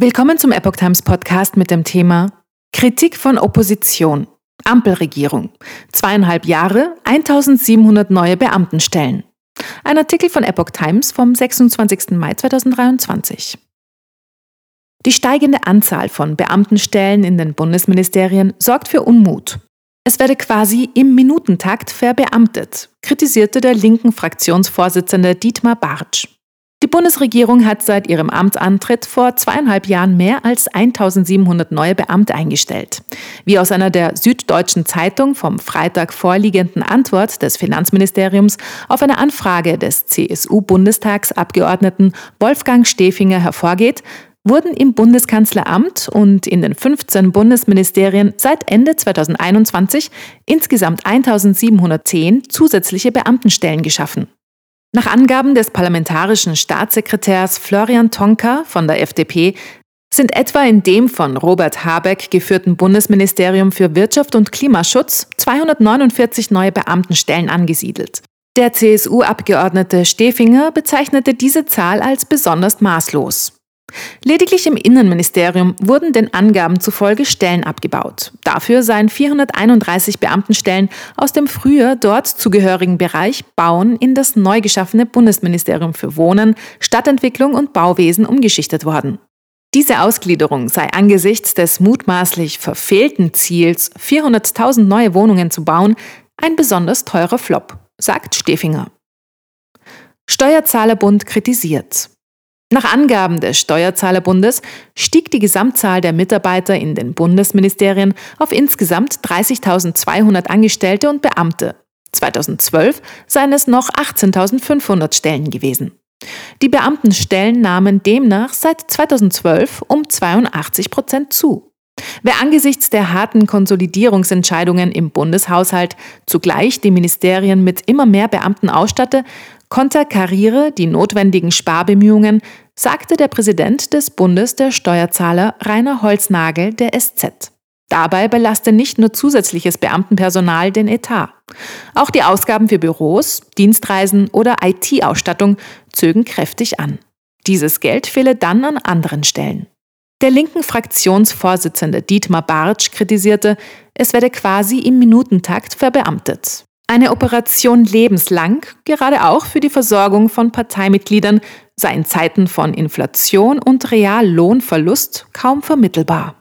Willkommen zum Epoch Times Podcast mit dem Thema Kritik von Opposition. Ampelregierung. Zweieinhalb Jahre, 1700 neue Beamtenstellen. Ein Artikel von Epoch Times vom 26. Mai 2023. Die steigende Anzahl von Beamtenstellen in den Bundesministerien sorgt für Unmut. Es werde quasi im Minutentakt verbeamtet, kritisierte der linken Fraktionsvorsitzende Dietmar Bartsch. Die Bundesregierung hat seit ihrem Amtsantritt vor zweieinhalb Jahren mehr als 1700 neue Beamte eingestellt. Wie aus einer der Süddeutschen Zeitung vom Freitag vorliegenden Antwort des Finanzministeriums auf eine Anfrage des CSU-Bundestagsabgeordneten Wolfgang Stefinger hervorgeht, wurden im Bundeskanzleramt und in den 15 Bundesministerien seit Ende 2021 insgesamt 1710 zusätzliche Beamtenstellen geschaffen. Nach Angaben des parlamentarischen Staatssekretärs Florian Tonka von der FDP sind etwa in dem von Robert Habeck geführten Bundesministerium für Wirtschaft und Klimaschutz 249 neue Beamtenstellen angesiedelt. Der CSU-Abgeordnete Stefinger bezeichnete diese Zahl als besonders maßlos. Lediglich im Innenministerium wurden den Angaben zufolge Stellen abgebaut. Dafür seien 431 Beamtenstellen aus dem früher dort zugehörigen Bereich Bauen in das neu geschaffene Bundesministerium für Wohnen, Stadtentwicklung und Bauwesen umgeschichtet worden. Diese Ausgliederung sei angesichts des mutmaßlich verfehlten Ziels, 400.000 neue Wohnungen zu bauen, ein besonders teurer Flop, sagt Stefinger. Steuerzahlerbund kritisiert. Nach Angaben des Steuerzahlerbundes stieg die Gesamtzahl der Mitarbeiter in den Bundesministerien auf insgesamt 30.200 Angestellte und Beamte. 2012 seien es noch 18.500 Stellen gewesen. Die Beamtenstellen nahmen demnach seit 2012 um 82 Prozent zu. Wer angesichts der harten Konsolidierungsentscheidungen im Bundeshaushalt zugleich die Ministerien mit immer mehr Beamten ausstatte, konterkariere die notwendigen Sparbemühungen, sagte der Präsident des Bundes der Steuerzahler Rainer Holznagel der SZ. Dabei belaste nicht nur zusätzliches Beamtenpersonal den Etat. Auch die Ausgaben für Büros, Dienstreisen oder IT-Ausstattung zögen kräftig an. Dieses Geld fehle dann an anderen Stellen. Der linken Fraktionsvorsitzende Dietmar Bartsch kritisierte, es werde quasi im Minutentakt verbeamtet. Eine Operation lebenslang, gerade auch für die Versorgung von Parteimitgliedern, sei in Zeiten von Inflation und Reallohnverlust kaum vermittelbar.